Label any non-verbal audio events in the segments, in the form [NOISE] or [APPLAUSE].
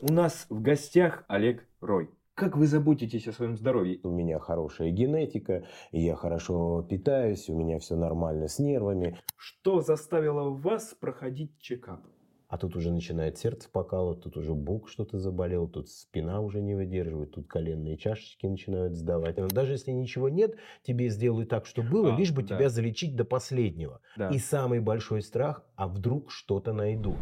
у нас в гостях Олег Рой. Как вы заботитесь о своем здоровье? У меня хорошая генетика, я хорошо питаюсь, у меня все нормально с нервами. Что заставило вас проходить чекап? А тут уже начинает сердце покалывать, тут уже бок что-то заболел, тут спина уже не выдерживает, тут коленные чашечки начинают сдавать. Но даже если ничего нет, тебе сделают так, что было, А, лишь бы да. тебя залечить до последнего. Да. И самый большой страх, а вдруг что-то найдут.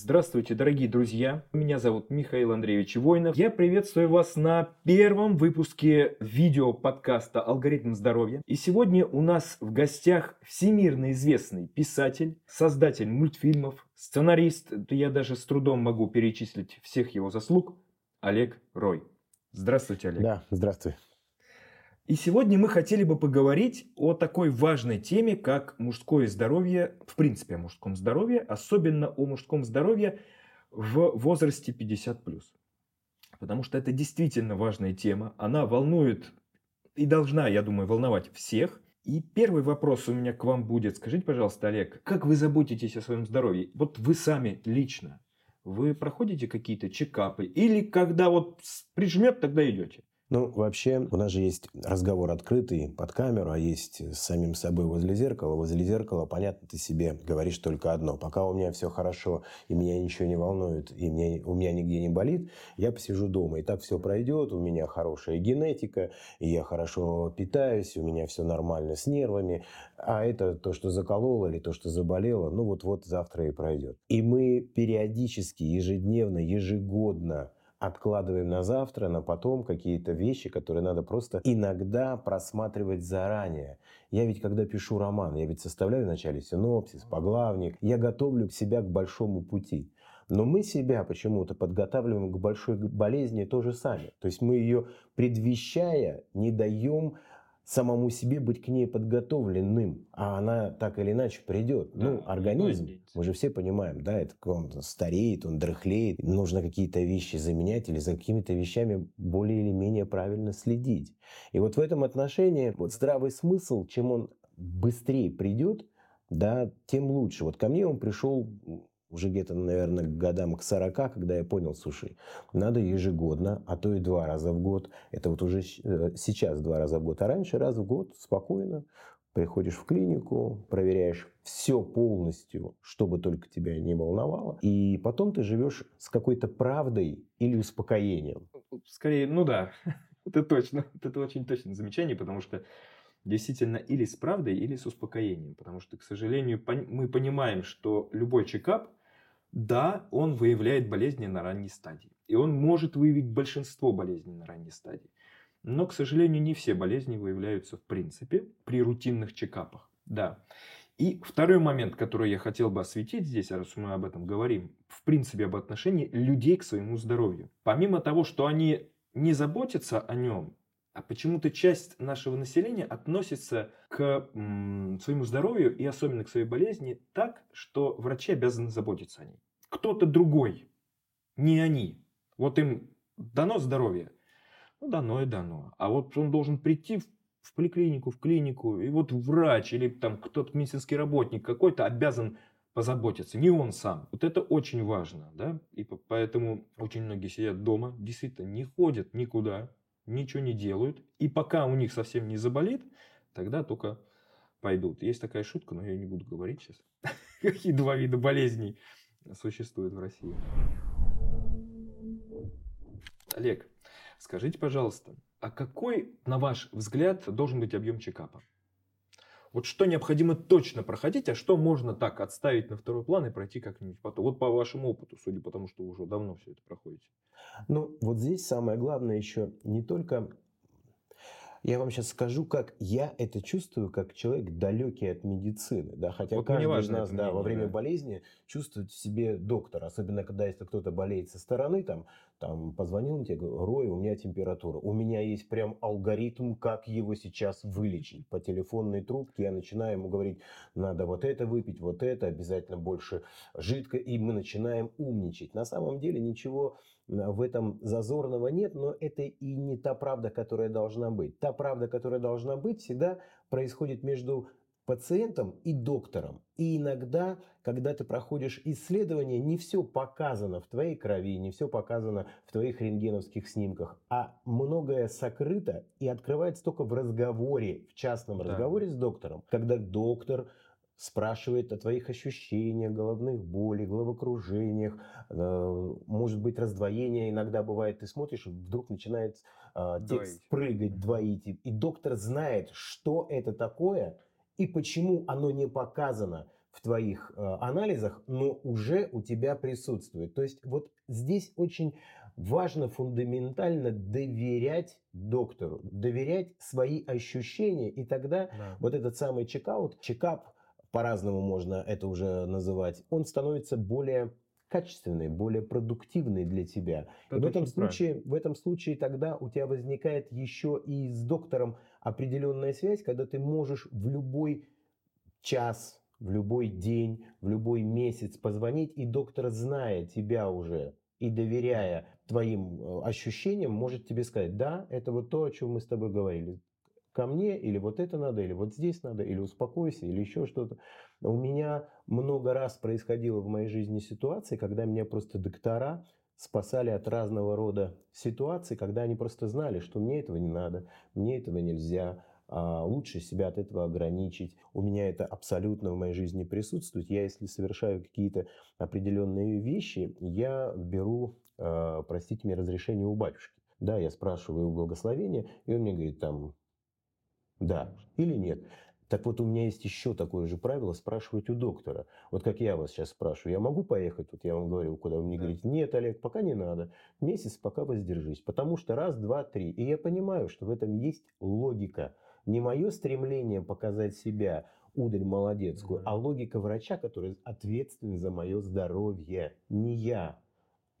Здравствуйте, дорогие друзья. Меня зовут Михаил Андреевич Войнов. Я приветствую вас на первом выпуске видео подкаста «Алгоритм здоровья». И сегодня у нас в гостях всемирно известный писатель, создатель мультфильмов, сценарист, я даже с трудом могу перечислить всех его заслуг, Олег Рой. Здравствуйте, Олег. Да, здравствуй. И сегодня мы хотели бы поговорить о такой важной теме, как мужское здоровье, в принципе о мужском здоровье, особенно о мужском здоровье в возрасте 50+. Потому что это действительно важная тема, она волнует и должна, я думаю, волновать всех. И первый вопрос у меня к вам будет. Скажите, пожалуйста, Олег, как вы заботитесь о своем здоровье? Вот вы сами лично, вы проходите какие-то чекапы? Или когда вот прижмет, тогда идете? Ну, вообще, у нас же есть разговор открытый под камеру, а есть с самим собой возле зеркала. Возле зеркала, понятно, ты себе говоришь только одно. Пока у меня все хорошо, и меня ничего не волнует, и мне, у меня нигде не болит, я посижу дома. И так все пройдет, у меня хорошая генетика, и я хорошо питаюсь, у меня все нормально с нервами. А это то, что закололо или то, что заболело, ну вот-вот завтра и пройдет. И мы периодически, ежедневно, ежегодно откладываем на завтра, на потом какие-то вещи, которые надо просто иногда просматривать заранее. Я ведь, когда пишу роман, я ведь составляю вначале синопсис, поглавник, я готовлю себя к большому пути. Но мы себя почему-то подготавливаем к большой болезни тоже сами. То есть мы ее, предвещая, не даем самому себе быть к ней подготовленным, а она так или иначе придет. Да, ну, организм, мы же все понимаем, да, это он стареет, он дряхлеет, нужно какие-то вещи заменять или за какими-то вещами более или менее правильно следить. И вот в этом отношении вот здравый смысл, чем он быстрее придет, да, тем лучше. Вот ко мне он пришел уже где-то, наверное, к годам к 40, когда я понял, слушай, надо ежегодно, а то и два раза в год. Это вот уже э, сейчас два раза в год, а раньше раз в год спокойно приходишь в клинику, проверяешь все полностью, чтобы только тебя не волновало, и потом ты живешь с какой-то правдой или успокоением. Скорее, ну да, [LAUGHS] это точно. [LAUGHS] Это очень точное замечание, потому что действительно или с правдой, или с успокоением. Потому что, к сожалению, пон- мы понимаем, что любой чекап, да, он выявляет болезни на ранней стадии. И он может выявить большинство болезней на ранней стадии. Но, к сожалению, не все болезни выявляются в принципе при рутинных чекапах. Да. И второй момент, который я хотел бы осветить здесь, раз мы об этом говорим, в принципе об отношении людей к своему здоровью. Помимо того, что они не заботятся о нем, а почему-то часть нашего населения относится к своему здоровью и особенно к своей болезни так, что врачи обязаны заботиться о ней. Кто-то другой, не они. Вот им дано здоровье, ну дано и дано. А вот он должен прийти в, в поликлинику, в клинику, и вот врач или там кто-то медицинский работник какой-то обязан позаботиться, не он сам. Вот это очень важно, да, и по- поэтому очень многие сидят дома, действительно не ходят никуда, ничего не делают, и пока у них совсем не заболит, тогда только пойдут. Есть такая шутка, но я не буду говорить сейчас, [LAUGHS] какие два вида болезней существуют в России. Олег, скажите, пожалуйста, а какой, на ваш взгляд, должен быть объем чекапа? Вот что необходимо точно проходить, а что можно так отставить на второй план и пройти как-нибудь потом? Вот по вашему опыту, судя по тому, что вы уже давно все это проходите. Ну, вот здесь самое главное еще не только... Я вам сейчас скажу, как я это чувствую, как человек далекий от медицины. Да? Хотя Вот каждый из нас да, во время да. болезни чувствует в себе доктора. Особенно, когда если кто-то болеет со стороны, там, там позвонил тебе, говорю, Рой, у меня температура. У меня есть прям алгоритм, как его сейчас вылечить. По телефонной трубке я начинаю ему говорить, надо вот это выпить, вот это, обязательно больше жидко. И мы начинаем умничать. На самом деле ничего в этом зазорного нет, но это и не та правда, которая должна быть. Та правда, которая должна быть, всегда происходит между пациентом и доктором. И иногда, когда ты проходишь исследование, не все показано в твоей крови, не все показано в твоих рентгеновских снимках, а многое сокрыто и открывается только в разговоре, в частном да. разговоре с доктором. Когда доктор спрашивает о твоих ощущениях, головных боли, головокружениях, э, может быть раздвоение, иногда бывает, ты смотришь, вдруг начинает э, текст двоить. прыгать, двоить, и доктор знает, что это такое, и почему оно не показано в твоих э, анализах, но уже у тебя присутствует. То есть вот здесь очень важно фундаментально доверять доктору, доверять свои ощущения, и тогда да. вот этот самый чекаут, чекап, по-разному можно это уже называть, он становится более качественный, более продуктивный для тебя. Это и в этом случае, в этом случае тогда у тебя возникает еще и с доктором определенная связь, когда ты можешь в любой час, в любой день, в любой месяц позвонить, и доктор, зная тебя уже и доверяя твоим э, ощущениям, может тебе сказать, да, это вот то, о чем мы с тобой говорили ко мне, или вот это надо, или вот здесь надо, или успокойся, или еще что-то. У меня много раз происходило в моей жизни ситуации, когда меня просто доктора спасали от разного рода ситуаций, когда они просто знали, что мне этого не надо, мне этого нельзя, а лучше себя от этого ограничить. У меня это абсолютно в моей жизни присутствует. Я, если совершаю какие-то определенные вещи, я беру, а, простите мне, разрешение у батюшки. Да, я спрашиваю благословения, и он мне говорит там, да или нет. Так вот, у меня есть еще такое же правило спрашивать у доктора. Вот как я вас сейчас спрашиваю, я могу поехать? Вот я вам говорю, куда вы мне да. говорите, нет, Олег, пока не надо. Месяц пока воздержись. Потому что раз, два, три. И я понимаю, что в этом есть логика. Не мое стремление показать себя, ударь молодецкую, да. а логика врача, который ответственен за мое здоровье. Не я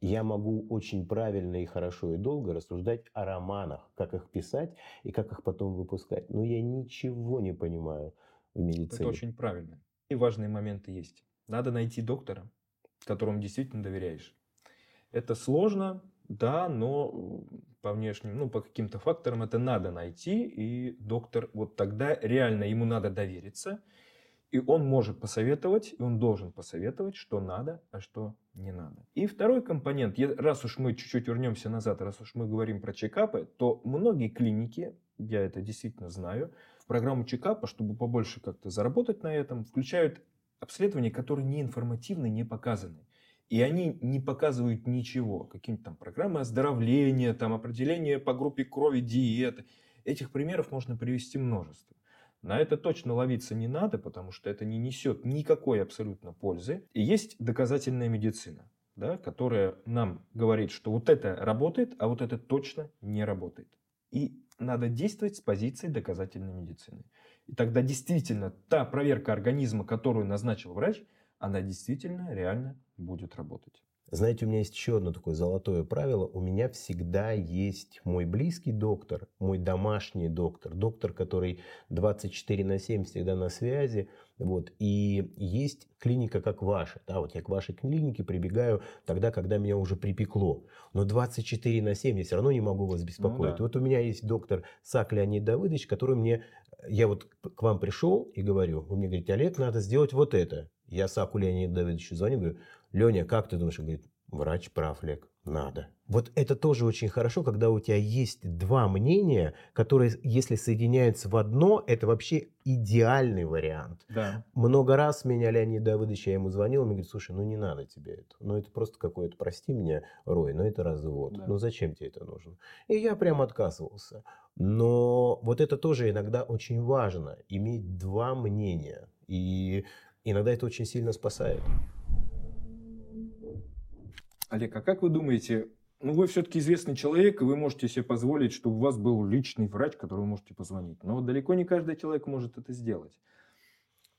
я могу очень правильно и хорошо и долго рассуждать о романах, как их писать и как их потом выпускать. Но я ничего не понимаю в медицине. Это очень правильно. И важные моменты есть. Надо найти доктора, которому действительно доверяешь. Это сложно, да, но по внешним, ну, по каким-то факторам это надо найти, и доктор вот тогда реально ему надо довериться, и он может посоветовать, и он должен посоветовать, что надо, а что не надо. И второй компонент, раз уж мы чуть-чуть вернемся назад, раз уж мы говорим про чекапы, то многие клиники, я это действительно знаю, в программу чекапа, чтобы побольше как-то заработать на этом, включают обследования, которые не информативны, не показаны. И они не показывают ничего. Какие-то там программы оздоровления, там определение по группе крови, диеты. Этих примеров можно привести множество. На это точно ловиться не надо, потому что это не несет никакой абсолютно пользы. И есть доказательная медицина, да, которая нам говорит, что вот это работает, а вот это точно не работает. И надо действовать с позиции доказательной медицины. И тогда действительно та проверка организма, которую назначил врач, она действительно реально будет работать. Знаете, у меня есть еще одно такое золотое правило. У меня всегда есть мой близкий доктор, мой домашний доктор, доктор, который 24 на 7 всегда на связи. Вот. И есть клиника, как ваша. Да, вот я к вашей клинике прибегаю тогда, когда меня уже припекло. Но 24 на 7 я все равно не могу вас беспокоить. Ну, да. Вот у меня есть доктор Сак Леонид Давыдович, который мне... Я вот к вам пришел и говорю, вы мне говорите, Олег, надо сделать вот это. Я Саку Леониду Давыдовичу звоню, говорю, Леня, как ты думаешь? Он говорит, врач прав, Лек, надо. Вот это тоже очень хорошо, когда у тебя есть два мнения, которые, если соединяются в одно, это вообще идеальный вариант. Да. Много раз меня Леонид Давыдович, я ему звонил, он мне говорит, слушай, ну не надо тебе это. Ну это просто какое-то, прости меня, Рой, но это развод. Да. Ну зачем тебе это нужно? И я прям отказывался. Но вот это тоже иногда очень важно, иметь два мнения. И иногда это очень сильно спасает. Олег, а как вы думаете, ну вы все-таки известный человек, и вы можете себе позволить, чтобы у вас был личный врач, которому вы можете позвонить. Но далеко не каждый человек может это сделать.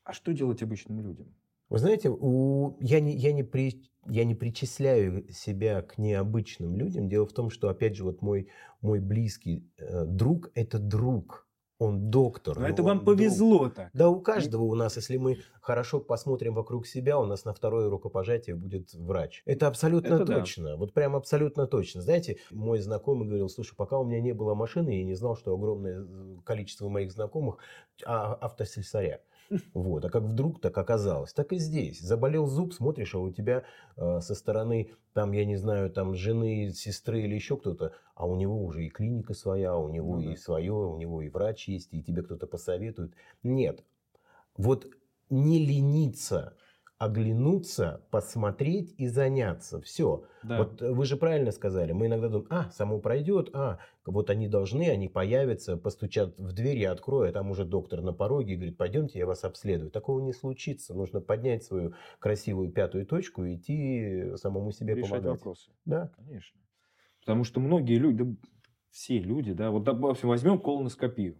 А что делать обычным людям? Вы знаете, у... я, не, я, не при... я не причисляю себя к необычным людям. Дело в том, что, опять же, вот мой, мой близкий э, друг – это друг – он доктор. Но это вам повезло друг. так. Да, у каждого у нас, если мы хорошо посмотрим вокруг себя, у нас на второе рукопожатие будет врач. Это абсолютно это точно. Да. Вот прям абсолютно точно. Знаете, мой знакомый говорил, слушай, пока у меня не было машины, я не знал, что огромное количество моих знакомых а, автослесаря. Вот. А как вдруг так оказалось? Так и здесь. Заболел зуб, смотришь, а у тебя э, со стороны, там, я не знаю, там жены, сестры или еще кто-то, а у него уже и клиника своя, у него ну, и да. свое, у него и врач есть, и тебе кто-то посоветует. Нет. Вот не лениться оглянуться, посмотреть и заняться. Все. Да. Вот вы же правильно сказали. Мы иногда думаем, а, само пройдет, а, вот они должны, они появятся, постучат в дверь, я открою, а там уже доктор на пороге и говорит, пойдемте, я вас обследую. Такого не случится. Нужно поднять свою красивую пятую точку и идти самому себе Решать помогать. вопросы. Да. Конечно. Потому что многие люди, да, все люди, да, вот допустим, возьмем колоноскопию.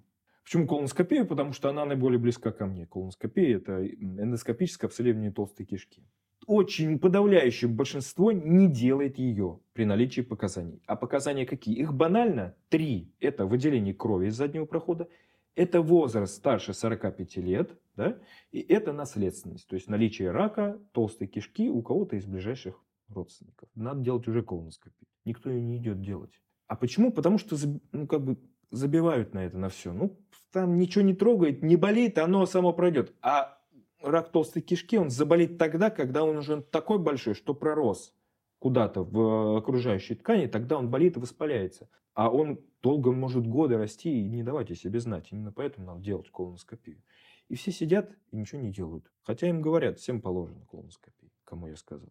Почему колоноскопия? Потому что она наиболее близка ко мне. Колоноскопия – это эндоскопическое обследование толстой кишки. Очень подавляющее большинство не делает ее при наличии показаний. А показания какие? Их банально три. Это выделение крови из заднего прохода, это возраст старше 45 лет, да, и это наследственность. То есть наличие рака толстой кишки у кого-то из ближайших родственников. Надо делать уже колоноскопию. Никто ее не идет делать. А почему? Потому что ну, как бы забивают на это, на все. Ну, там ничего не трогает, не болит, оно само пройдет. А рак толстой кишки, он заболит тогда, когда он уже такой большой, что пророс куда-то в окружающей ткани, тогда он болит и воспаляется. А он долго может годы расти и не давать о себе знать. Именно поэтому надо делать колоноскопию. И все сидят и ничего не делают. Хотя им говорят, всем положено колоноскопия, кому я сказал.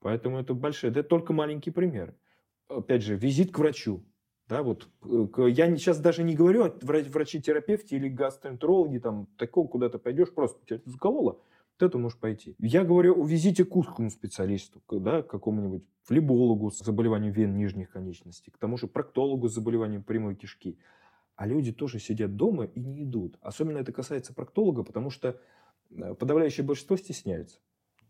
Поэтому это большое. Это только маленький пример. Опять же, визит к врачу. Да, вот, э, я сейчас даже не говорю о врачи-терапевте или гастроэнтерологе, там, такого куда-то пойдешь, просто тебя закололо, вот это можешь пойти. Я говорю о визите к узкому специалисту, да, к какому-нибудь флебологу с заболеванием вен нижних конечностей, к тому же проктологу с заболеванием прямой кишки. А люди тоже сидят дома и не идут. Особенно это касается проктолога, потому что э, подавляющее большинство стесняется.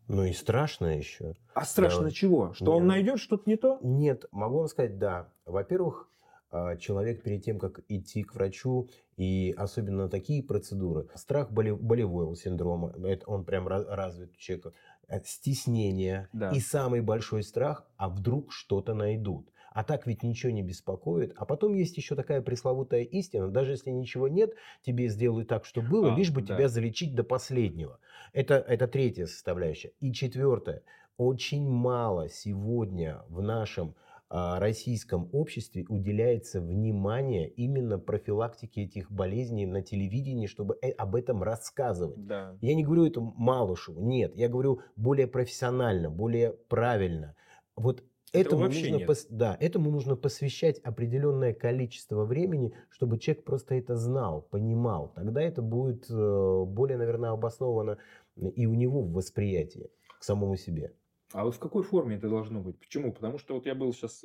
Ну и страшно еще. А страшно да. чего? Что Нет. он найдет что-то не то? Нет, могу вам сказать, да. Во-первых, а, человек перед тем, как идти к врачу, и особенно такие процедуры, страх болевого синдрома, это он прям развит у человека, э, стеснение да. и самый большой страх, а вдруг что-то найдут. А так ведь ничего не беспокоит. А потом есть еще такая пресловутая истина. Даже если ничего нет, тебе сделают так, что было, а, лишь бы да. тебя залечить до последнего. Это, это третья составляющая. И четвертое. Очень мало сегодня в нашем а, российском обществе уделяется внимание именно профилактике этих болезней на телевидении, чтобы э, об этом рассказывать. Да. Я не говорю это Малышеву, нет, я говорю более профессионально, более правильно. Вот этому нужно, пос, да, этому нужно посвящать определенное количество времени, чтобы человек просто это знал, понимал. Тогда это будет э, более, наверное, обосновано и у него в восприятии к самому себе. А вот в какой форме это должно быть? Почему? Потому что вот я был сейчас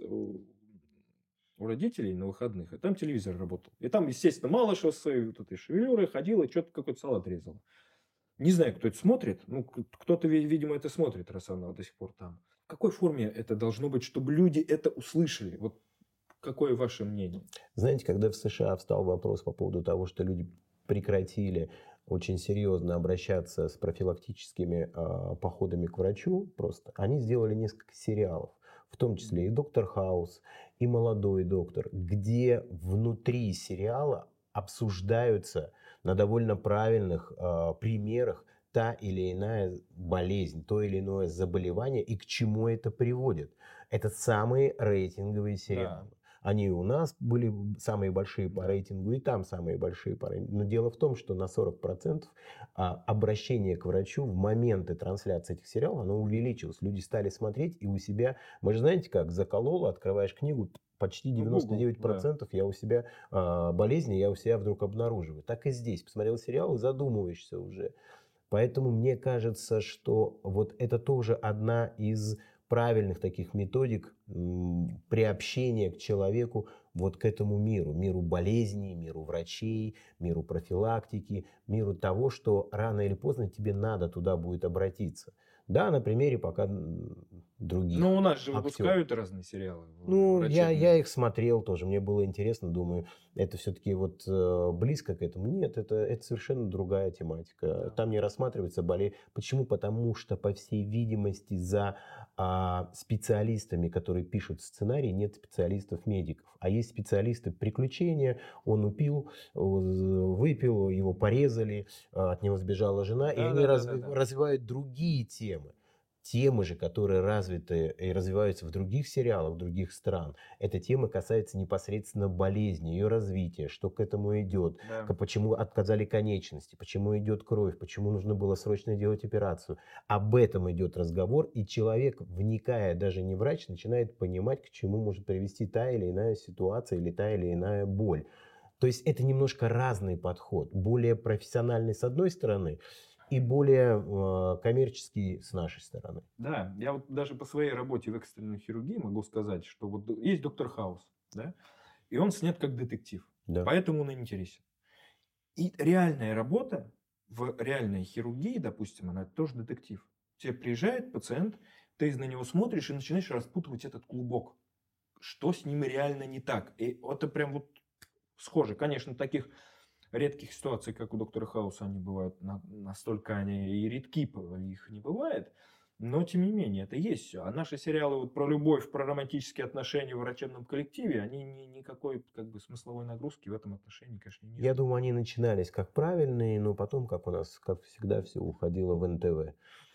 у родителей на выходных, и там телевизор работал. И там, естественно, мало что с вот этой шевелюрой ходила, что-то какой-то салат резала. Не знаю, кто это смотрит. Ну, кто-то, видимо, это смотрит, раз она до сих пор там. Какой форме это должно быть, чтобы люди это услышали? Вот какое ваше мнение? Знаете, когда в США встал вопрос по поводу того, что люди прекратили очень серьезно обращаться с профилактическими э, походами к врачу просто, они сделали несколько сериалов, в том числе и «Доктор Хаус», и «Молодой доктор», где внутри сериала обсуждаются на довольно правильных э, примерах та или иная болезнь, то или иное заболевание и к чему это приводит. Это самые рейтинговые сериалы. Да. Они у нас были самые большие по рейтингу, и там самые большие по рейтингу. Но дело в том, что на 40% а, обращение к врачу в моменты трансляции этих сериалов, оно увеличилось. Люди стали смотреть и у себя... Мы же знаете как, заколола, открываешь книгу, почти 99% ну, да. я у себя э, болезни, я у себя вдруг обнаруживаю. Так и здесь. Посмотрел сериал и задумываешься уже. Поэтому мне кажется, что вот это тоже одна из правильных таких методик приобщения к человеку вот к этому миру, миру болезней, миру врачей, миру профилактики, миру того, что рано или поздно тебе надо туда будет обратиться. Да, на примере пока других. Ну, у нас же актеров. выпускают разные сериалы. Ну, я, врачебные. я их смотрел тоже, мне было интересно, думаю, это все-таки вот э, близко к этому. Нет, это, это совершенно другая тематика. Да. Там не рассматривается болезнь. Почему? Потому что, по всей видимости, за а, специалистами, которые пишут сценарий, нет специалистов-медиков. А есть специалисты приключения, он упил, э, выпил, его порезали, э, от него сбежала жена, и Да, они да, да, разви- да, да. развивают другие темы. Темы же, которые развиты и развиваются в других сериалах, других стран, эта тема касается непосредственно болезни, ее развития, что к этому идет, Да. почему отказали конечности, почему идет кровь, почему нужно было срочно делать операцию. Об этом идет разговор, и человек, вникая, даже не врач, начинает понимать, к чему может привести та или иная ситуация или та или иная боль. То есть это немножко разный подход, более профессиональный с одной стороны и более э, коммерческий с нашей стороны. Да, я вот даже по своей работе в экстренной хирургии могу сказать, что вот есть доктор Хаус, да, и он снят как детектив, Да. поэтому он интересен. И реальная работа в реальной хирургии, допустим, она тоже детектив. Тебе приезжает пациент, ты на него смотришь и начинаешь распутывать этот клубок. Что с ним реально не так. И это прям вот схоже. Конечно, таких редких ситуаций, как у доктора Хауса, они бывают на- настолько они и редки, их не бывает. Но, тем не менее, это есть все. А наши сериалы вот про любовь, про романтические отношения в врачебном коллективе, они ни- никакой как бы смысловой нагрузки в этом отношении, конечно, нет. Я думаю, они начинались как правильные, но потом, как у нас, как всегда, все уходило в НТВ.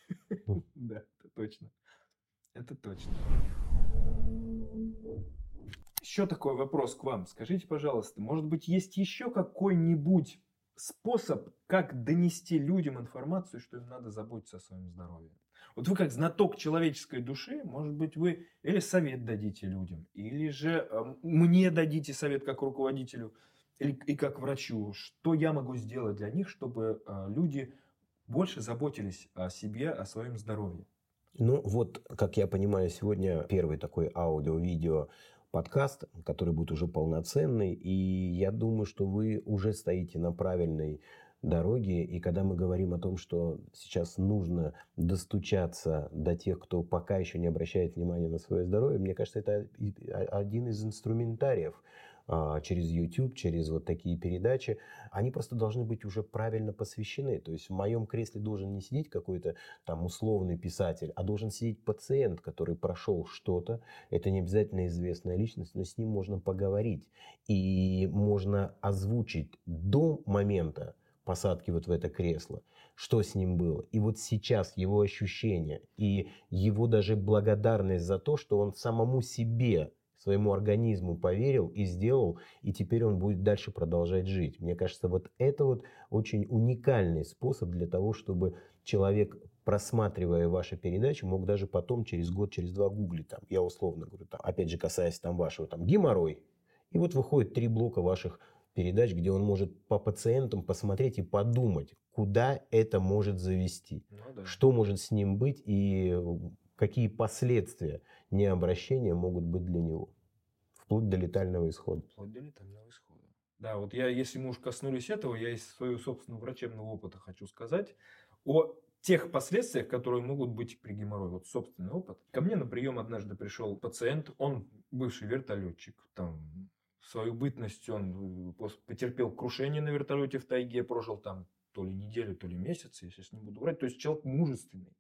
[LAUGHS] Да, это точно. Это точно. Еще такой вопрос к вам. Скажите, пожалуйста, может быть, есть еще какой-нибудь способ, как донести людям информацию, что им надо заботиться о своем здоровье? Вот вы как знаток человеческой души, может быть, вы или совет дадите людям, или же э, мне дадите совет как руководителю или, и как врачу, что я могу сделать для них, чтобы э, люди больше заботились о себе, о своем здоровье. Ну вот, как я понимаю, сегодня первый такой аудио-видео подкаст, который будет уже полноценный, и я думаю, что вы уже стоите на правильной дороге, и когда мы говорим о том, что сейчас нужно достучаться до тех, кто пока еще не обращает внимания на свое здоровье, мне кажется, это один из инструментариев через YouTube, через вот такие передачи, они просто должны быть уже правильно посвящены. То есть в моем кресле должен не сидеть какой-то там условный писатель, а должен сидеть пациент, который прошел что-то. Это не обязательно известная личность, но с ним можно поговорить. И можно озвучить до момента посадки вот в это кресло, что с ним было. И вот сейчас его ощущения и его даже благодарность за то, что он самому себе своему организму поверил и сделал, и теперь он будет дальше продолжать жить. Мне кажется, вот это вот очень уникальный способ для того, чтобы человек, просматривая ваши передачи, мог даже потом через год, через два гуглить, там, я условно говорю, там, опять же, касаясь там вашего там, геморрой, и вот выходит три блока ваших передач, где он может по пациентам посмотреть и подумать, куда это может завести, Ну да. что может с ним быть и какие последствия необращения могут быть для него, вплоть до летального исхода. Вплоть до летального исхода. Да, вот я, если мы уж коснулись этого, я из своего собственного врачебного опыта хочу сказать о тех последствиях, которые могут быть при геморрое. Вот собственный опыт. Ко мне на прием однажды пришел пациент, он бывший вертолетчик, там свою бытность он э, потерпел крушение на вертолете в тайге, прожил там то ли неделю, то ли месяц, я сейчас не буду врать. То есть человек мужественный,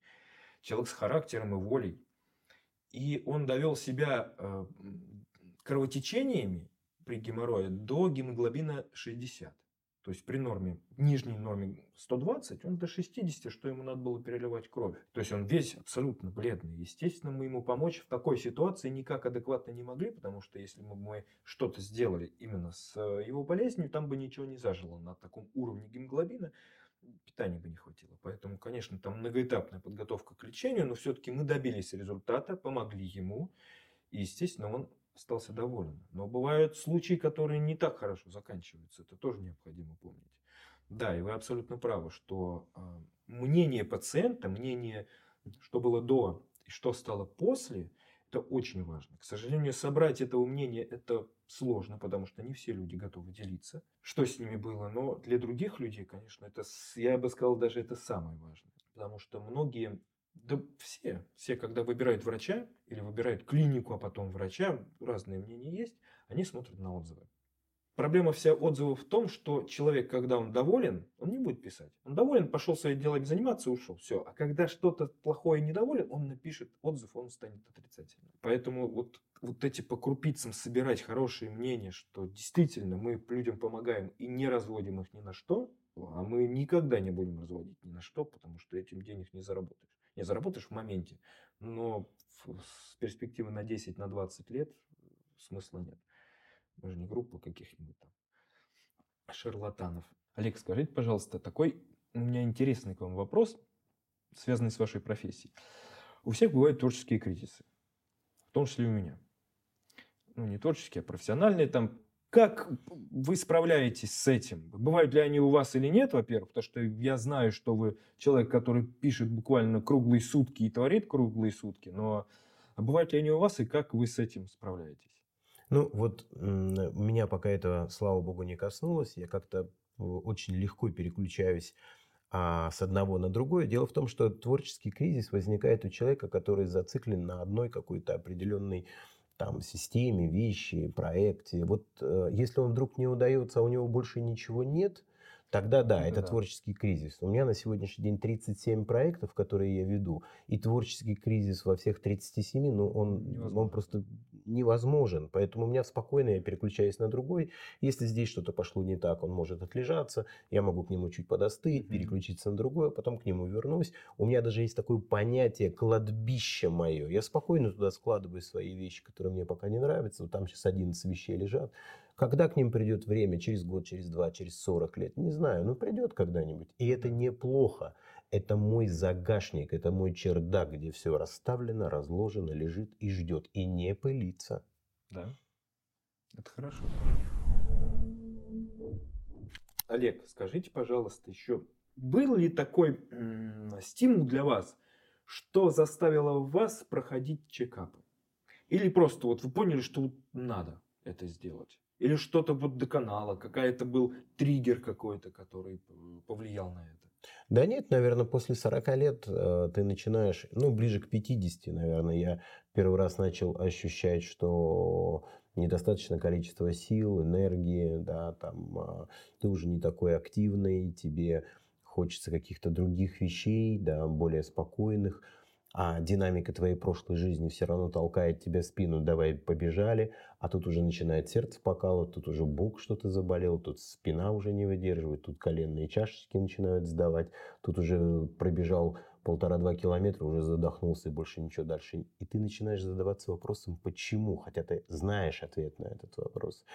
человек с характером и волей. И он довел себя э, кровотечениями при геморрое до гемоглобина 60. То есть при норме, нижней норме 120, он до 60, что ему надо было переливать кровь. То есть он весь абсолютно бледный. Естественно, мы ему помочь в такой ситуации никак адекватно не могли, потому что если бы мы что-то сделали именно с э, его болезнью, там бы ничего не зажило на таком уровне гемоглобина, питания бы не хватило. Поэтому, конечно, там многоэтапная подготовка к лечению, но все-таки мы добились результата, помогли ему, и, естественно, он остался доволен. Но бывают случаи, которые не так хорошо заканчиваются. Это тоже необходимо помнить. Да, и вы абсолютно правы, что э, мнение пациента, мнение, что было до и что стало после, это очень важно. К сожалению, собрать этого мнения это сложно, потому что не все люди готовы делиться, что с ними было. Но для других людей, конечно, это, я бы сказал, даже это самое важное. Потому что многие Да все. Все, когда выбирают врача или выбирают клинику, а потом врача, разные мнения есть, они смотрят на отзывы. Проблема вся отзывов в том, что человек, когда он доволен, он не будет писать. Он доволен, пошел своим делом заниматься, ушел. Все. А когда что-то плохое недоволен, он напишет отзыв, он станет отрицательным. Поэтому вот, вот эти по крупицам собирать хорошие мнения, что действительно мы людям помогаем и не разводим их ни на что, а мы никогда не будем разводить ни на что, потому что этим денег не заработаешь. Не заработаешь в моменте, но с перспективы на 10, на 20 лет смысла нет. Мы же не группа каких-нибудь там шарлатанов. Олег, скажите, пожалуйста, такой у меня интересный к вам вопрос, связанный с вашей профессией. У всех бывают творческие кризисы, в том числе и у меня. Ну, не творческие, а профессиональные. Там, как вы справляетесь с этим? Бывают ли они у вас или нет, во-первых, потому что я знаю, что вы человек, который пишет буквально круглые сутки и творит круглые сутки, но бывают ли они у вас и как вы с этим справляетесь? Ну, вот меня пока это, слава богу, не коснулось. Я как-то э, очень легко переключаюсь а, с одного на другое. Дело в том, что творческий кризис возникает у человека, который зациклен на одной какой-то определенной там, системе, вещи, проекте. Вот э, если он вдруг не удается, а у него больше ничего нет, Тогда да, это, это да. творческий кризис. У меня на сегодняшний день 37 проектов, которые я веду, и творческий кризис во всех 37, ну, он, он просто невозможен. Поэтому у меня спокойно, я переключаюсь на другой. Если здесь что-то пошло не так, он может отлежаться, я могу к нему чуть подостыть, mm-hmm. переключиться на другое, потом к нему вернусь. У меня даже есть такое понятие кладбище мое. Я спокойно туда складываю свои вещи, которые мне пока не нравятся. Вот там сейчас 11 вещей лежат. Когда к ним придет время, через год, через два, через 40 лет, не знаю, но придет когда-нибудь. И это неплохо. Это мой загашник, это мой чердак, где все расставлено, разложено, лежит и ждет. И не пылится. Да, это хорошо. Олег, скажите, пожалуйста, еще, был ли такой м- стимул для вас, что заставило вас проходить чекапы? Или просто вот вы поняли, что надо это сделать? Или что-то вот до канала, какая-то был триггер какой-то, который повлиял на это? Да нет, наверное, после 40 лет э, ты начинаешь, ну, ближе к 50, наверное, я первый раз начал ощущать, что недостаточно количество сил, энергии, да, там, э, ты уже не такой активный, тебе хочется каких-то других вещей, да, более спокойных а динамика твоей прошлой жизни все равно толкает тебя в спину, давай побежали, а тут уже начинает сердце покалывать, тут уже бок что-то заболел, тут спина уже не выдерживает, тут коленные чашечки начинают сдавать, тут уже пробежал полтора-два километра, уже задохнулся и больше ничего дальше. И ты начинаешь задаваться вопросом, почему, хотя ты знаешь ответ на этот вопрос.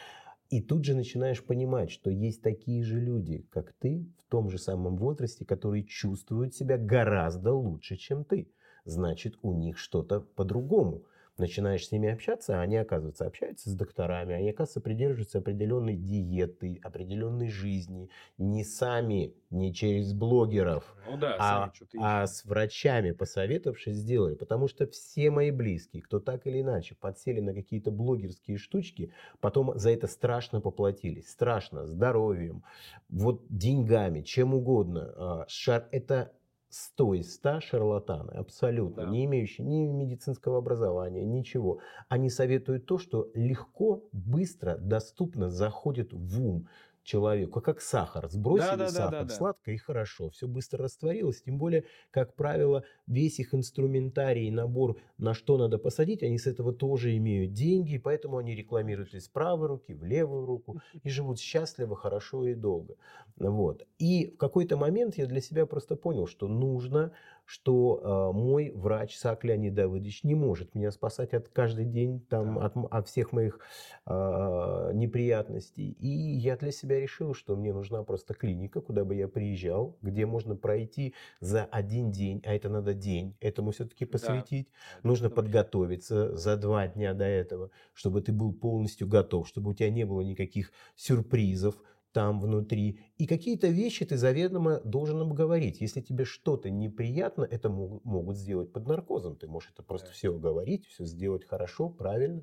И тут же начинаешь понимать, что есть такие же люди, как ты, в том же самом возрасте, которые чувствуют себя гораздо лучше, чем ты значит у них что-то по-другому. Начинаешь с ними общаться, а они, оказывается, общаются с докторами, они, оказывается, придерживаются определенной диеты, определенной жизни. Не сами, не через блогеров, ну да, а, а с врачами, посоветовавшись, сделали. Потому что все мои близкие, кто так или иначе подсели на какие-то блогерские штучки, потом за это страшно поплатились. Страшно, здоровьем, вот деньгами, чем угодно. А, шар, это 100 из 100 шарлатаны, абсолютно, да. не имеющие ни медицинского образования, ничего. Они советуют то, что легко, быстро, доступно заходит в ум человеку, как сахар. Сбросили да, да, сахар, да, да, да. сладко и хорошо. Все быстро растворилось. Тем более, как правило, весь их инструментарий, набор, на что надо посадить, они с этого тоже имеют деньги, поэтому они рекламируют из правой руки в левую руку [LAUGHS] и живут счастливо, хорошо и долго. Вот. И в какой-то момент я для себя просто понял, что нужно что э, мой врач Сак Леонид Давыдович не может меня спасать от каждый день там, да. от, от всех моих э, неприятностей. И я для себя решил, что мне нужна просто клиника, куда бы я приезжал, где можно пройти за один день, а это надо день, этому все-таки посвятить. Да. Нужно подготовиться за два дня до этого, чтобы ты был полностью готов, чтобы у тебя не было никаких сюрпризов, там внутри. И какие-то вещи ты заведомо должен обговорить. Если тебе что-то неприятно, это могут сделать под наркозом. Ты можешь это просто все оговорить, все сделать хорошо, правильно.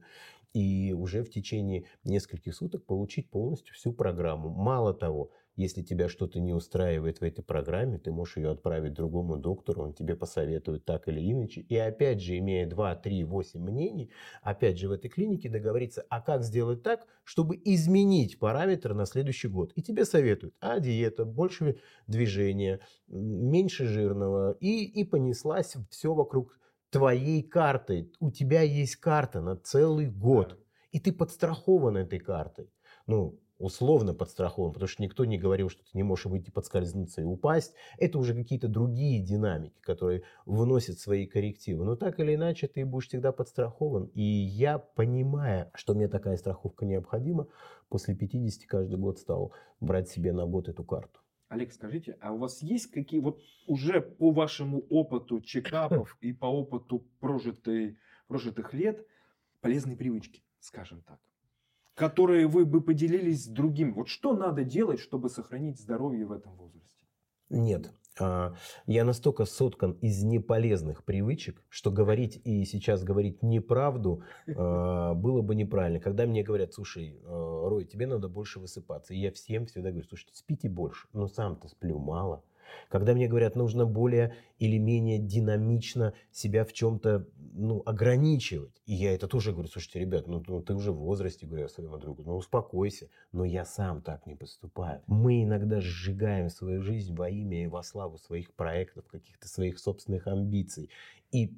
И уже в течение нескольких суток получить полностью всю программу. Мало того, Если тебя что-то не устраивает в этой программе, ты можешь ее отправить другому доктору, он тебе посоветует так или иначе. И опять же, имея 2, 3, 8 мнений, опять же в этой клинике договориться, а как сделать так, чтобы изменить параметры на следующий год. И тебе советуют, а диета, больше движения, меньше жирного. И, и понеслась все вокруг твоей карты. У тебя есть карта на целый год. И ты подстрахован этой картой. Ну, условно подстрахован, потому что никто не говорил, что ты не можешь выйти подскользнуться и упасть. Это уже какие-то другие динамики, которые вносят свои коррективы. Но так или иначе ты будешь всегда подстрахован. И я, понимая, что мне такая страховка необходима, после 50 каждый год стал брать себе на год эту карту. Олег, скажите, а у вас есть какие вот уже по вашему опыту чекапов [LAUGHS] и по опыту прожитой, прожитых лет полезные привычки, скажем так? Которые вы бы поделились с другим. Вот что надо делать, чтобы сохранить здоровье в этом возрасте? Нет. А, я настолько соткан из неполезных привычек, что говорить и сейчас говорить неправду а, было бы неправильно. Когда мне говорят, слушай, а, Рой, тебе надо больше высыпаться. И я всем всегда говорю, слушайте, спите больше. Но сам-то сплю мало. Когда мне говорят, нужно более или менее динамично себя в чем-то ну, ограничивать. И я это тоже говорю, слушайте, ребят, ну, ну ты уже в возрасте, говорю я своему другу, ну успокойся. Но я сам так не поступаю. Мы иногда сжигаем свою жизнь во имя и во славу своих проектов, каких-то своих собственных амбиций. И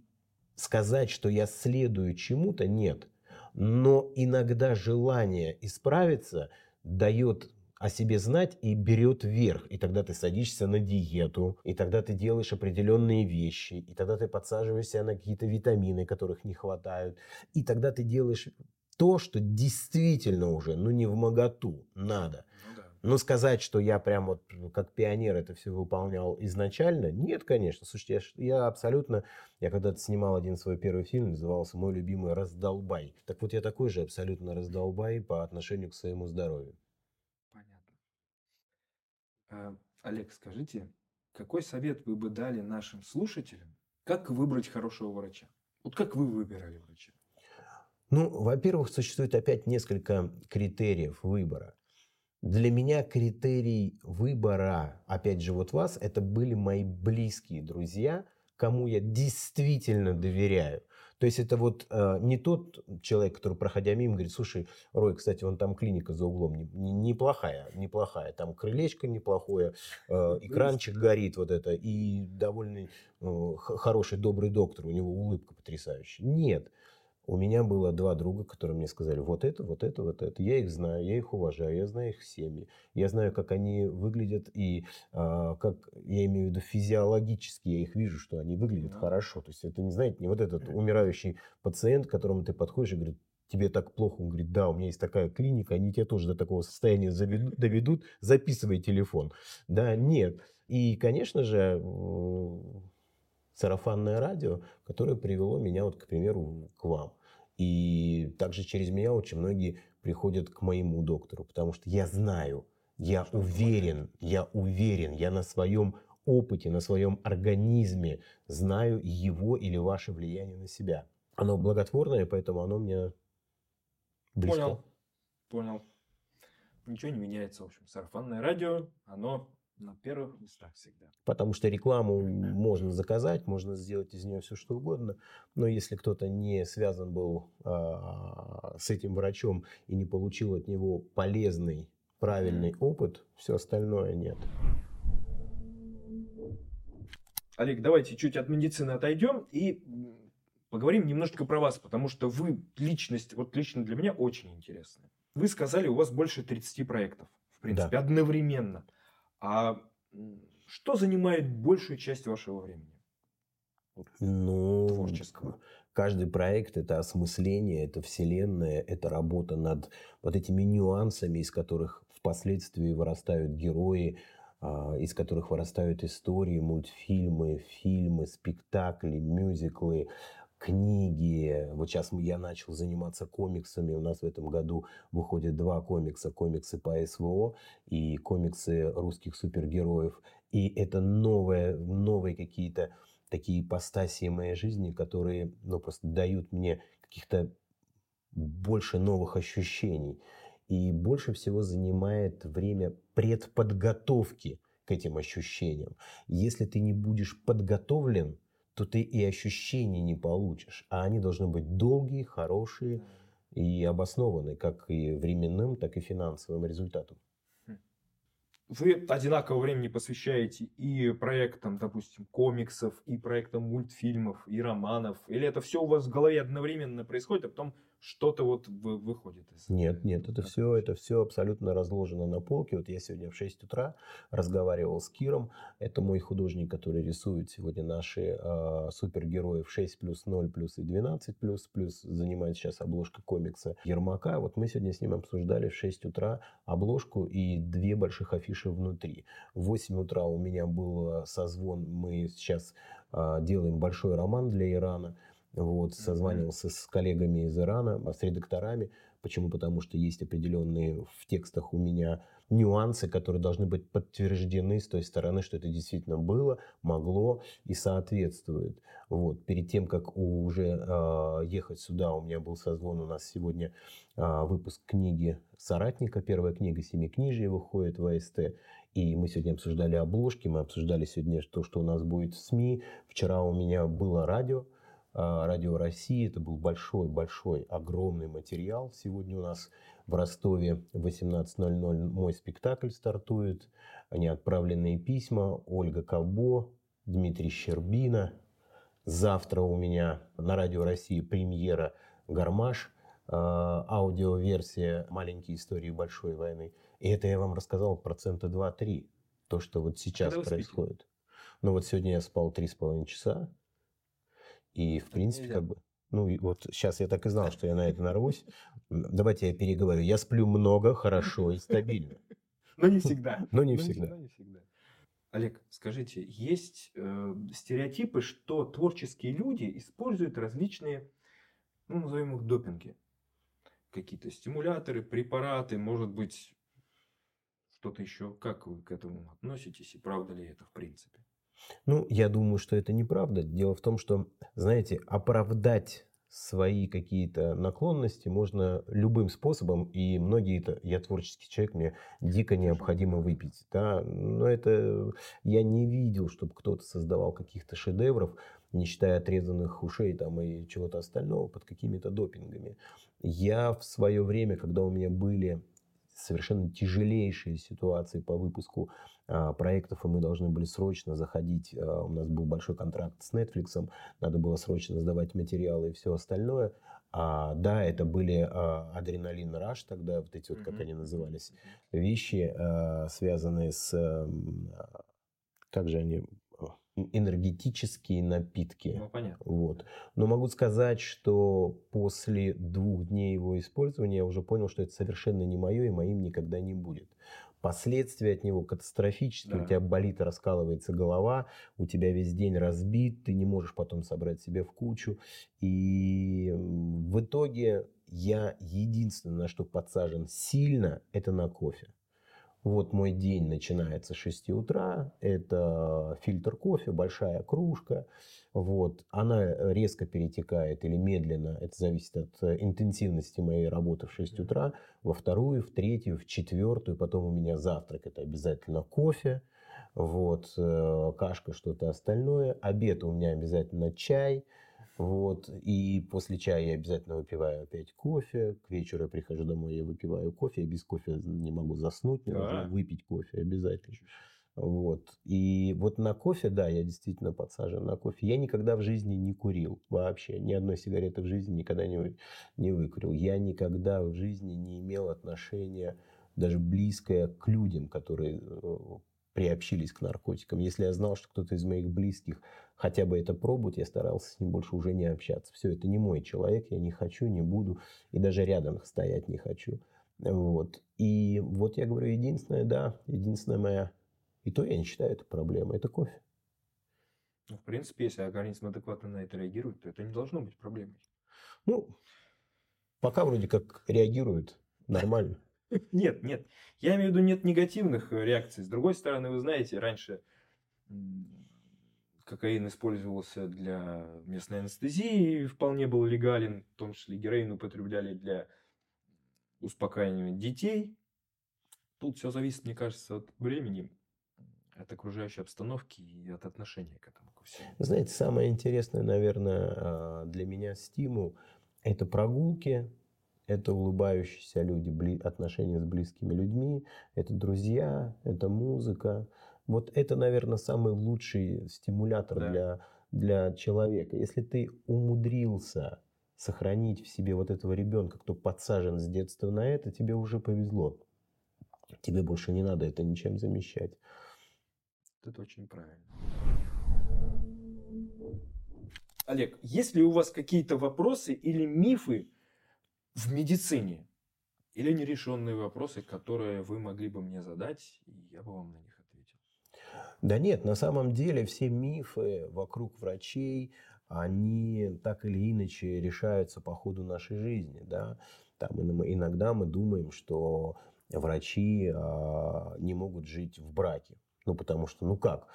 сказать, что я следую чему-то, нет. Но иногда желание исправиться дает о себе знать и берет вверх. И тогда ты садишься на диету, и тогда ты делаешь определенные вещи, и тогда ты подсаживаешься на какие-то витамины, которых не хватает, и тогда ты делаешь то, что действительно уже, ну не в моготу, надо. Ну, да. Но сказать, что я прям вот как пионер это все выполнял изначально, нет, конечно. Слушайте, я, я абсолютно, я когда-то снимал один свой первый фильм, назывался «Мой любимый раздолбай». Так вот я такой же абсолютно раздолбай по отношению к своему здоровью. А, Олег, скажите, какой совет вы бы дали нашим слушателям, как выбрать хорошего врача? Вот как вы выбирали врача? Ну, во-первых, существует опять несколько критериев выбора. Для меня критерий выбора, опять же, вот вас, это были мои близкие друзья, кому я действительно доверяю. То есть это вот э, не тот человек, который, проходя мимо, говорит, слушай, Рой, кстати, вон там клиника за углом не, не, неплохая, неплохая, там крылечко неплохое, э, экранчик горит вот это, и довольно э, хороший, добрый доктор, у него улыбка потрясающая. Нет, у меня было два друга, которые мне сказали, вот это, вот это, вот это. Я их знаю, я их уважаю, я знаю их семьи, я знаю, как они выглядят и а, как, я имею в виду физиологически, я их вижу, что они выглядят да. хорошо. То есть это не, знаете, не вот этот умирающий пациент, к которому ты подходишь и говорит, тебе так плохо, он говорит, да, у меня есть такая клиника, они тебя тоже до такого состояния заведут, доведут, записывай телефон. Да, нет. И, конечно же, сарафанное радио, которое привело меня, вот, к примеру, к вам. И также через меня очень многие приходят к моему доктору, потому что я знаю, я что уверен, я уверен, я на своем опыте, на своем организме знаю его или ваше влияние на себя. Оно благотворное, поэтому оно мне близко. Понял, понял. Ничего не меняется, в общем. Сарафанное радио, оно на первых местах всегда. Потому что рекламу можно заказать, можно сделать из нее все что угодно, но если кто-то не связан был а, с этим врачом и не получил от него полезный, правильный опыт, все остальное нет. Олег, давайте чуть от медицины отойдем и поговорим немножечко про вас, потому что вы личность, вот лично для меня очень интересная. Вы сказали, у вас больше 30 проектов, в принципе, да. одновременно. А что занимает большую часть вашего времени? Ну, творческого. Каждый проект – это осмысление, это вселенная, это работа над вот этими нюансами, из которых впоследствии вырастают герои, а, из которых вырастают истории, мультфильмы, фильмы, спектакли, мюзиклы книги. Вот сейчас я начал заниматься комиксами. У нас в этом году выходят два комикса. Комиксы по СВО и комиксы русских супергероев. И это новые, новые какие-то такие ипостасии моей жизни, которые ну, просто дают мне каких-то больше новых ощущений. И больше всего занимает время предподготовки к этим ощущениям. Если ты не будешь подготовлен, то ты и ощущений не получишь. А они должны быть долгие, хорошие и обоснованные, как и временным, так и финансовым результатом. Вы одинаково времени посвящаете и проектам, допустим, комиксов, и проектам мультфильмов, и романов? Или это все у вас в голове одновременно происходит, а потом что-то вот выходит из... Нет, нет, это все, это все абсолютно разложено на полке. Вот я сегодня в 6 утра разговаривал с Киром. Это мой художник, который рисует сегодня наши э, супергероев 6 плюс 0 плюс и 12 плюс, плюс занимает сейчас обложка комикса Ермака. Вот мы сегодня с ним обсуждали в 6 утра обложку и две больших афиши внутри. В 8 утра у меня был созвон, мы сейчас э, делаем большой роман для Ирана. Вот, созванивался с коллегами из Ирана, с редакторами. Почему? Потому что есть определенные в текстах у меня нюансы, которые должны быть подтверждены с той стороны, что это действительно было, могло и соответствует. Вот. Перед тем, как уже э, ехать сюда, у меня был созвон, у нас сегодня э, выпуск книги «Соратника», первая книга «Семикнижие» выходит в АСТ. И мы сегодня обсуждали обложки, мы обсуждали сегодня то, что у нас будет в СМИ. Вчера у меня было радио, а, Радио России. Это был большой-большой, огромный материал. Сегодня у нас в Ростове в 18.00 мой спектакль стартует. Неотправленные письма. Ольга Кабо, Дмитрий Щербина. Завтра у меня на Радио России премьера «Гармаш», а, аудиоверсия «Маленькие истории большой войны». И это я вам рассказал процента 2-3. То, что вот сейчас происходит. Ну вот сегодня я спал 3,5 часа. И, в принципе, как бы... Ну, вот сейчас я так и знал, что я на это нарвусь. [LAUGHS] Давайте я переговорю. Я сплю много, хорошо и стабильно. [LAUGHS] Но не всегда. Но не всегда. Олег, скажите, есть э, стереотипы, что творческие люди используют различные, ну, назовем их допинги. Какие-то стимуляторы, препараты, может быть, что-то еще. Как вы к этому относитесь и правда ли это в принципе? Ну, я думаю, что это неправда. Дело в том, что, знаете, оправдать свои какие-то наклонности можно любым способом, и многие это, я творческий человек, мне дико необходимо выпить, да, но это я не видел, чтобы кто-то создавал каких-то шедевров, не считая отрезанных ушей там и чего-то остального под какими-то допингами. Я в свое время, когда у меня были совершенно тяжелейшие ситуации по выпуску а, проектов, и мы должны были срочно заходить. А, у нас был большой контракт с Netflix, надо было срочно сдавать материалы и все остальное. А, да, это были а, адреналин раш тогда, вот эти вот, как они назывались, вещи, а, связанные с, а, как же они, энергетические напитки. Ну, понятно. Вот. Но могу сказать, что после двух дней его использования я уже понял, что это совершенно не мое и моим никогда не будет. Последствия от него катастрофические. Да. У тебя болит, раскалывается голова, у тебя весь день разбит, ты не можешь потом собрать себе в кучу. И в итоге я единственное, на что подсажен сильно, это на кофе. Вот мой день начинается с 6 утра. Это фильтр кофе, большая кружка. Вот. Она резко перетекает или медленно, это зависит от э, интенсивности моей работы в 6 утра, во вторую, в третью, в четвертую. Потом у меня завтрак, это обязательно кофе. Вот, э, кашка, что-то остальное. Обед у меня обязательно чай. Вот. И после чая я обязательно выпиваю опять кофе. К вечеру я прихожу домой, я выпиваю кофе. Я без кофе не могу заснуть, мне да. нужно выпить кофе обязательно. Вот. И вот на кофе, да, я действительно подсажен на кофе. Я никогда в жизни не курил вообще. Ни одной сигареты в жизни никогда не, не выкурил. Я никогда в жизни не имел отношения даже близкое к людям, которые э, приобщились к наркотикам. Если я знал, что кто-то из моих близких хотя бы это пробует, я старался с ним больше уже не общаться. Все, это не мой человек, я не хочу, не буду, и даже рядом стоять не хочу. Вот. И вот я говорю, единственное, да, единственная моя, и то я не считаю это проблемой, это кофе. Ну, в принципе, если организм адекватно на это реагирует, то это не должно быть проблемой. Ну, пока вроде как реагирует нормально. [LAUGHS] Нет, нет. Я имею в виду нет негативных э, реакций. С другой стороны, вы знаете, раньше кокаин использовался для местной анестезии вполне был легален. В том числе героин употребляли для успокаивание детей. Тут все зависит, мне кажется, от времени, от окружающей обстановки и от отношения к этому. Ко всему. Знаете, самое интересное, наверное, а, для меня стимул – это прогулки, это улыбающиеся люди, отношения с близкими людьми, это друзья, это музыка. Вот это, наверное, самый лучший стимулятор да. для, для человека. Если ты умудрился сохранить в себе вот этого ребенка, кто подсажен с детства на это, тебе уже повезло. Тебе больше не надо это ничем замещать. Это очень правильно. Олег, есть ли у вас какие-то вопросы или мифы в медицине? Или нерешенные вопросы, которые вы могли бы мне задать, и я бы вам на них ответил? Да нет, на самом деле все мифы вокруг врачей, они так или иначе решаются по ходу нашей жизни. Да? Там иногда мы думаем, что врачи а, не могут жить в браке. Ну, потому что, ну как,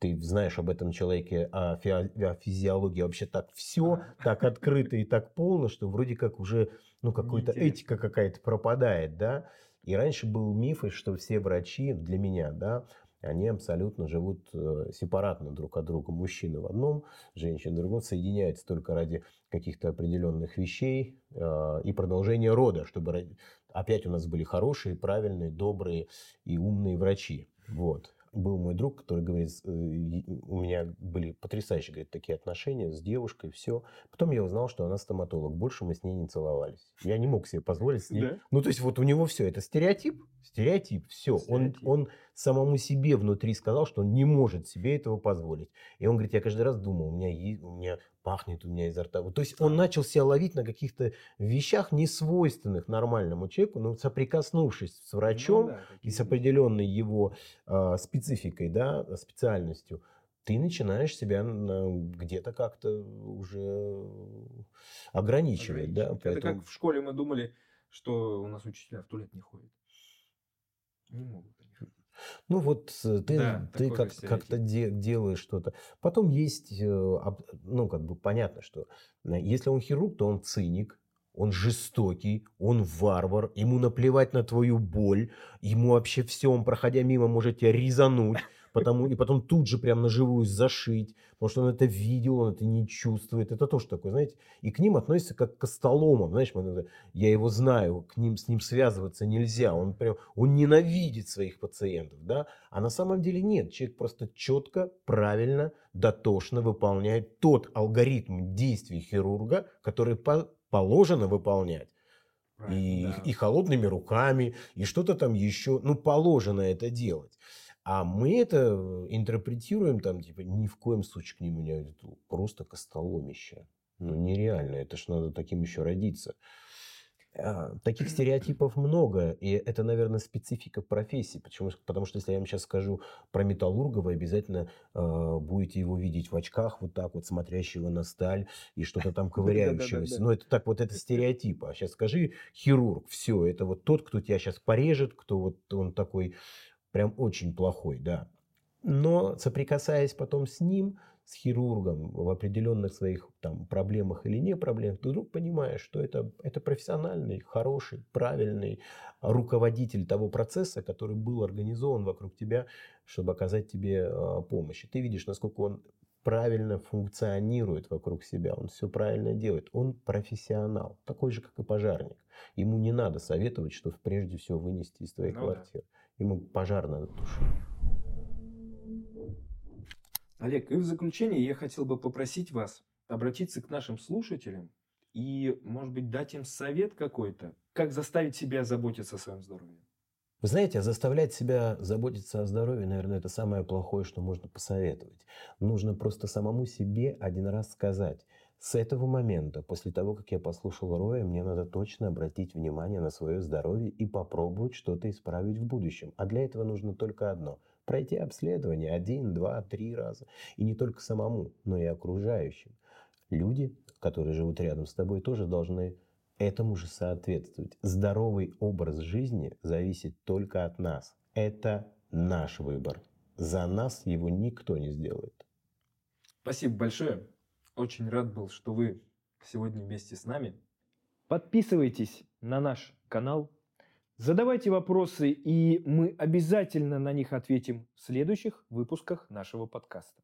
ты знаешь об этом человеке, о, фи- о физиологии вообще так все, так открыто и так полно, что вроде как уже, ну, какая-то этика какая-то пропадает, да. И раньше был миф, что все врачи, для меня, да, они абсолютно живут э, сепаратно друг от друга. Мужчины в одном, женщины в другом, соединяются только ради каких-то определенных вещей э, и продолжения рода, чтобы опять у нас были хорошие, правильные, добрые и умные врачи. Вот был мой друг, который говорит, э, у меня были потрясающие, говорит, такие отношения с девушкой, все. Потом я узнал, что она стоматолог. Больше мы с ней не целовались. Я не мог себе позволить с ней. Да? Ну, то есть вот у него все, это стереотип, стереотип, все. Он, он самому себе внутри сказал, что он не может себе этого позволить. И он говорит, я каждый раз думал, у меня, есть, у меня пахнет у меня изо рта. То есть он начал себя ловить на каких-то вещах, не свойственных нормальному человеку, но соприкоснувшись с врачом ну, да, и с определенной его э, спецификой, да, специальностью, ты начинаешь себя где-то как-то уже ограничивать. Да? Поэтому... Это как в школе мы думали, что у нас учителя в туалет не ходят. Не могут. Ну вот э, ты, да, ты как, как-то де, делаешь что-то. Потом есть, э, ну как бы понятно, что э, если он хирург, то он циник, он жестокий, он варвар, ему наплевать на твою боль, ему вообще все, он проходя мимо может тебя резануть потому, и потом тут же прям на живую зашить, потому что он это видел, он это не чувствует. Это тоже такое, знаете, и к ним относятся как к столомам, знаешь, я его знаю, к ним, с ним связываться нельзя, он прям, он ненавидит своих пациентов, да, а на самом деле нет, человек просто четко, правильно, дотошно выполняет тот алгоритм действий хирурга, который по, положено выполнять. И, да. и холодными руками, и что-то там еще, ну, положено это делать. А мы это интерпретируем там, типа, ни в коем случае к нему не просто костоломище. Ну, нереально, это ж надо таким еще родиться. А, таких стереотипов много, и это, наверное, специфика профессии. Почему? Потому что если я вам сейчас скажу про металлурга, вы обязательно э, будете его видеть в очках, вот так вот, смотрящего на сталь и что-то там [LAUGHS] ковыряющегося. Но это так вот, это стереотип. А сейчас скажи хирург, все, это вот тот, кто тебя сейчас порежет, кто вот он такой прям очень плохой, да. Но соприкасаясь потом с ним, с хирургом в определенных своих там, проблемах или не проблемах, ты вдруг понимаешь, что это, это профессиональный, хороший, правильный руководитель того процесса, который был организован вокруг тебя, чтобы оказать тебе э, помощь. И ты видишь, насколько он правильно функционирует вокруг себя, он все правильно делает. Он профессионал, такой же, как и пожарник. Ему не надо советовать, что прежде всего вынести из твоей ну, квартиры. Да. Ему пожар надо тушить. Олег, и в заключение я хотел бы попросить вас обратиться к нашим слушателям и, может быть, дать им совет какой-то, как заставить себя заботиться о своем здоровье. Вы знаете, заставлять себя заботиться о здоровье, наверное, это самое плохое, что можно посоветовать. Нужно просто самому себе один раз сказать, с этого момента, после того, как я послушал Роя, мне надо точно обратить внимание на свое здоровье и попробовать что-то исправить в будущем. А для этого нужно только одно – пройти обследование один, два, три раза. И не только самому, но и окружающим. Люди, которые живут рядом с тобой, тоже должны этому же соответствовать. Здоровый образ жизни зависит только от нас. Это наш выбор. За нас его никто не сделает. Спасибо большое. Очень рад был, что вы сегодня вместе с нами. Подписывайтесь на наш канал. Задавайте вопросы, и мы обязательно на них ответим в следующих выпусках нашего подкаста.